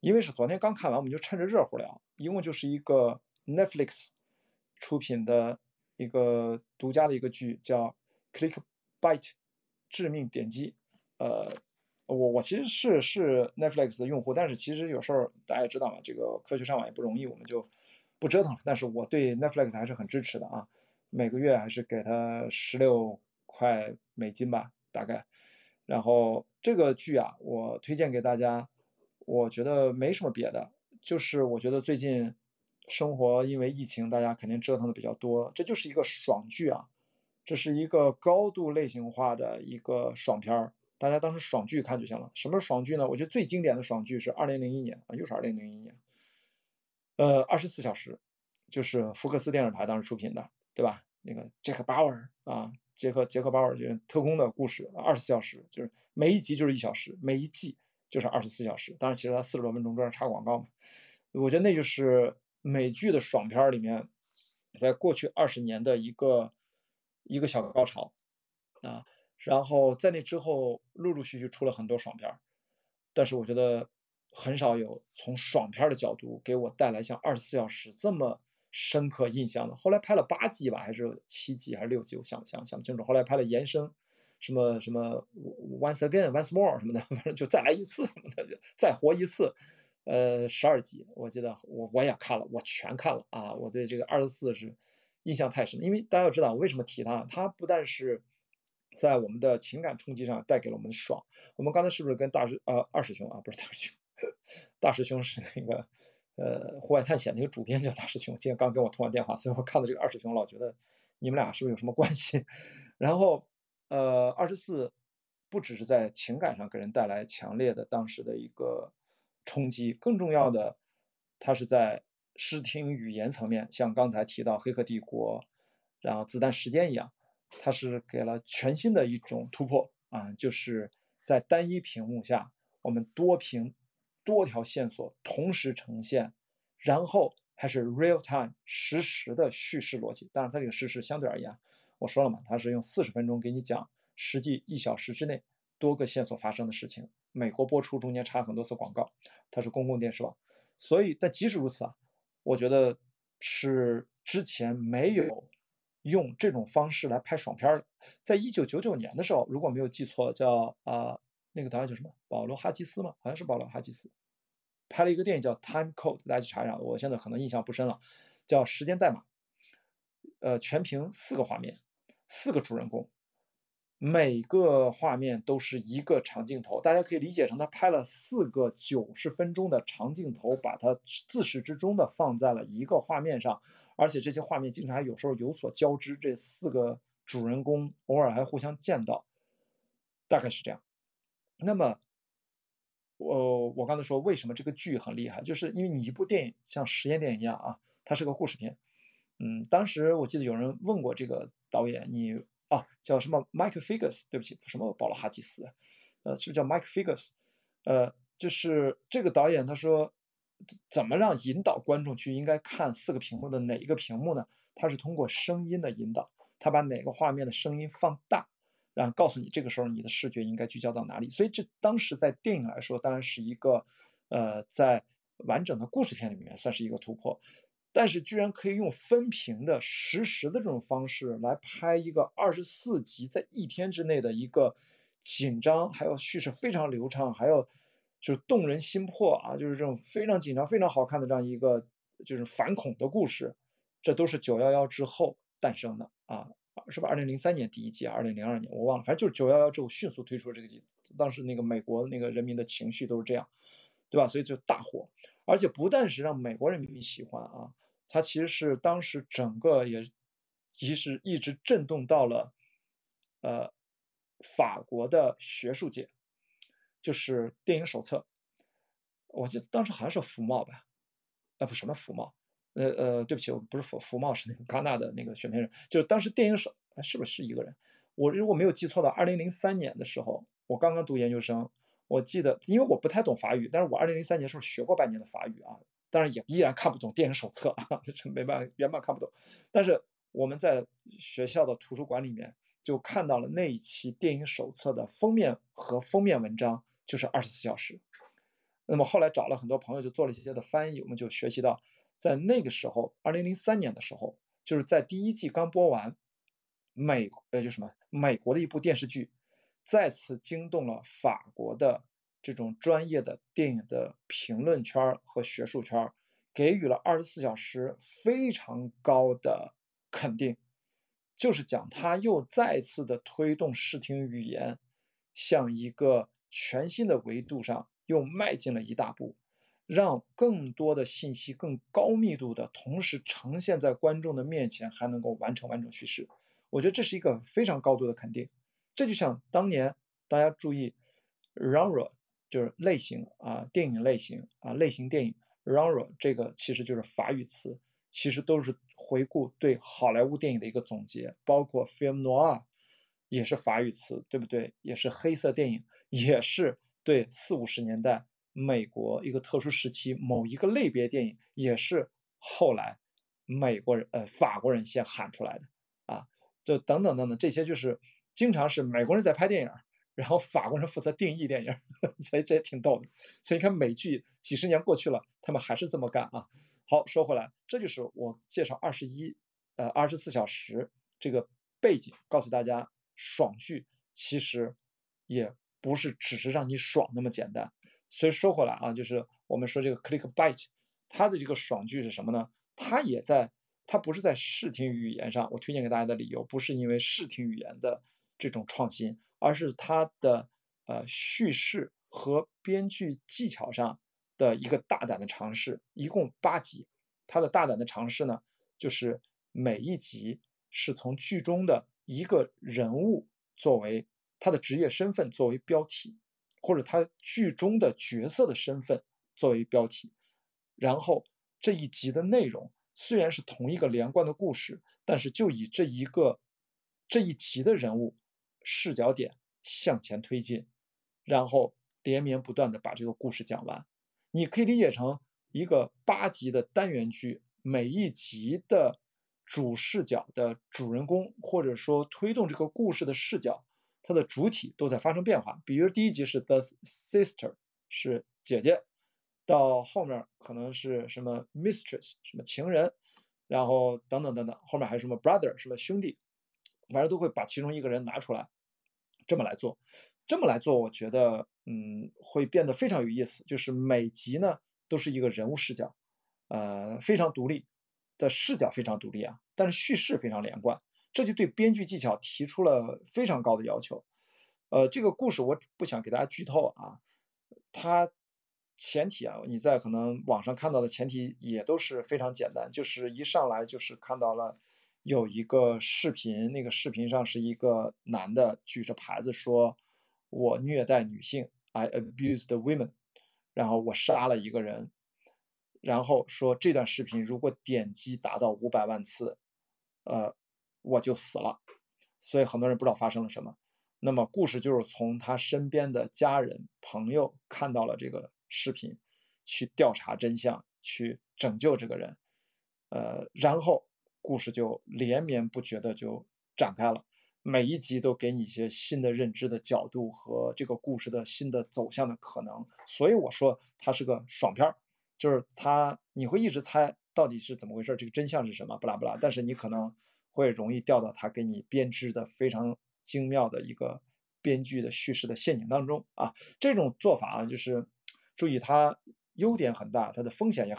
因为是昨天刚看完，我们就趁着热乎聊。一共就是一个 Netflix 出品的一个独家的一个剧，叫 Click Bite 致命点击。呃，我我其实是是 Netflix 的用户，但是其实有时候大家也知道嘛，这个科学上网也不容易，我们就不折腾了。但是我对 Netflix 还是很支持的啊，每个月还是给他十六块美金吧，大概。然后这个剧啊，我推荐给大家。我觉得没什么别的，就是我觉得最近生活因为疫情，大家肯定折腾的比较多，这就是一个爽剧啊，这是一个高度类型化的一个爽片儿，大家当时爽剧看就行了。什么是爽剧呢？我觉得最经典的爽剧是二零零一年啊，又是二零零一年，呃，二十四小时，就是福克斯电视台当时出品的，对吧？那个杰克鲍尔啊，杰克杰克鲍尔就是特工的故事，二十四小时，就是每一集就是一小时，每一季。就是二十四小时，当然其实它四十多分钟中间插广告嘛，我觉得那就是美剧的爽片里面，在过去二十年的一个一个小高潮啊，然后在那之后陆陆续续出了很多爽片，但是我觉得很少有从爽片的角度给我带来像二十四小时这么深刻印象的。后来拍了八季吧，还是七季还是六季，我想想想不清楚。后来拍了延伸。什么什么 once again once more 什么的，反正就再来一次什么的，就再活一次。呃，十二集，我记得我我也看了，我全看了啊！我对这个二十四是印象太深，因为大家要知道，我为什么提它？它不但是在我们的情感冲击上带给了我们爽。我们刚才是不是跟大师呃二师兄啊？不是大师兄，大师兄是那个呃户外探险那个主编叫大师兄，今天刚跟我通完电话，所以我看到这个二师兄老觉得你们俩是不是有什么关系？然后。呃，二十四不只是在情感上给人带来强烈的当时的一个冲击，更重要的，它是在视听语言层面，像刚才提到《黑客帝国》，然后《子弹时间》一样，它是给了全新的一种突破啊，就是在单一屏幕下，我们多屏多条线索同时呈现，然后还是 real time 实时的叙事逻辑。当然，它这个实时相对而言。我说了嘛，他是用四十分钟给你讲实际一小时之内多个线索发生的事情。美国播出中间插很多次广告，它是公共电视网，所以但即使如此啊，我觉得是之前没有用这种方式来拍爽片的。在一九九九年的时候，如果没有记错，叫啊那个导演叫什么？保罗哈吉斯吗？好像是保罗哈吉斯，拍了一个电影叫《Time Code》，大家去查一查。我现在可能印象不深了，叫《时间代码》，呃，全屏四个画面。四个主人公，每个画面都是一个长镜头，大家可以理解成他拍了四个九十分钟的长镜头，把它自始至终的放在了一个画面上，而且这些画面经常还有时候有所交织，这四个主人公偶尔还互相见到，大概是这样。那么，我我刚才说为什么这个剧很厉害，就是因为你一部电影像实验电影一样啊，它是个故事片。嗯，当时我记得有人问过这个导演，你啊叫什么？Mike Figgis，对不起，什么保罗哈吉斯，呃，是不是叫 Mike Figgis？呃，就是这个导演他说，怎么让引导观众去应该看四个屏幕的哪一个屏幕呢？他是通过声音的引导，他把哪个画面的声音放大，然后告诉你这个时候你的视觉应该聚焦到哪里。所以这当时在电影来说，当然是一个呃，在完整的故事片里面算是一个突破。但是居然可以用分屏的实时的这种方式来拍一个二十四集，在一天之内的一个紧张，还有叙事非常流畅，还有就是动人心魄啊，就是这种非常紧张、非常好看的这样一个就是反恐的故事，这都是九幺幺之后诞生的啊，是吧？二零零三年第一季，二零零二年我忘了，反正就是九幺幺之后迅速推出这个季，当时那个美国那个人民的情绪都是这样。对吧？所以就大火，而且不但是让美国人民喜欢啊，它其实是当时整个也，其实一直震动到了，呃，法国的学术界，就是电影手册，我记得当时好像是福茂吧，啊不什么福茂，呃呃，对不起，我不是福福茂，是那个戛纳的那个选片人，就是当时电影手，是不是一个人？我如果没有记错的，二零零三年的时候，我刚刚读研究生。我记得，因为我不太懂法语，但是我二零零三年时候学过半年的法语啊，当然也依然看不懂电影手册啊，这 没办法，原版看不懂。但是我们在学校的图书馆里面就看到了那一期电影手册的封面和封面文章，就是二十四小时。那么后来找了很多朋友，就做了一些的翻译，我们就学习到，在那个时候，二零零三年的时候，就是在第一季刚播完，美呃就什么美国的一部电视剧，再次惊动了法国的这种专业的电影的评论圈和学术圈，给予了二十四小时非常高的肯定，就是讲他又再次的推动视听语言向一个全新的维度上。又迈进了一大步，让更多的信息更高密度的同时呈现在观众的面前，还能够完成完整叙事。我觉得这是一个非常高度的肯定。这就像当年大家注意，genre 就是类型啊，电影类型啊，类型电影 genre 这个其实就是法语词，其实都是回顾对好莱坞电影的一个总结，包括 film noir 也是法语词，对不对？也是黑色电影，也是。对四五十年代美国一个特殊时期某一个类别电影，也是后来美国人呃法国人先喊出来的啊，就等等等等这些就是经常是美国人在拍电影，然后法国人负责定义电影，所以这也挺逗的。所以你看美剧几十年过去了，他们还是这么干啊。好，说回来，这就是我介绍二十一呃二十四小时这个背景，告诉大家爽剧其实也。不是只是让你爽那么简单，所以说回来啊，就是我们说这个 clickbait，它的这个爽剧是什么呢？它也在，它不是在视听语言上，我推荐给大家的理由不是因为视听语言的这种创新，而是它的呃叙事和编剧技巧上的一个大胆的尝试。一共八集，它的大胆的尝试呢，就是每一集是从剧中的一个人物作为。他的职业身份作为标题，或者他剧中的角色的身份作为标题，然后这一集的内容虽然是同一个连贯的故事，但是就以这一个这一集的人物视角点向前推进，然后连绵不断的把这个故事讲完。你可以理解成一个八集的单元剧，每一集的主视角的主人公，或者说推动这个故事的视角。它的主体都在发生变化，比如第一集是 the sister 是姐姐，到后面可能是什么 mistress 什么情人，然后等等等等，后面还有什么 brother 什么兄弟，反正都会把其中一个人拿出来，这么来做，这么来做，我觉得嗯会变得非常有意思，就是每集呢都是一个人物视角，呃非常独立的视角非常独立啊，但是叙事非常连贯。这就对编剧技巧提出了非常高的要求。呃，这个故事我不想给大家剧透啊。它前提啊，你在可能网上看到的前提也都是非常简单，就是一上来就是看到了有一个视频，那个视频上是一个男的举着牌子说：“我虐待女性，I abused women。”然后我杀了一个人，然后说这段视频如果点击达到五百万次，呃。我就死了，所以很多人不知道发生了什么。那么故事就是从他身边的家人朋友看到了这个视频，去调查真相，去拯救这个人。呃，然后故事就连绵不绝的就展开了，每一集都给你一些新的认知的角度和这个故事的新的走向的可能。所以我说它是个爽片儿，就是它你会一直猜到底是怎么回事，这个真相是什么，不拉不拉。但是你可能。会容易掉到他给你编织的非常精妙的一个编剧的叙事的陷阱当中啊！这种做法啊，就是注意它优点很大，它的风险也很。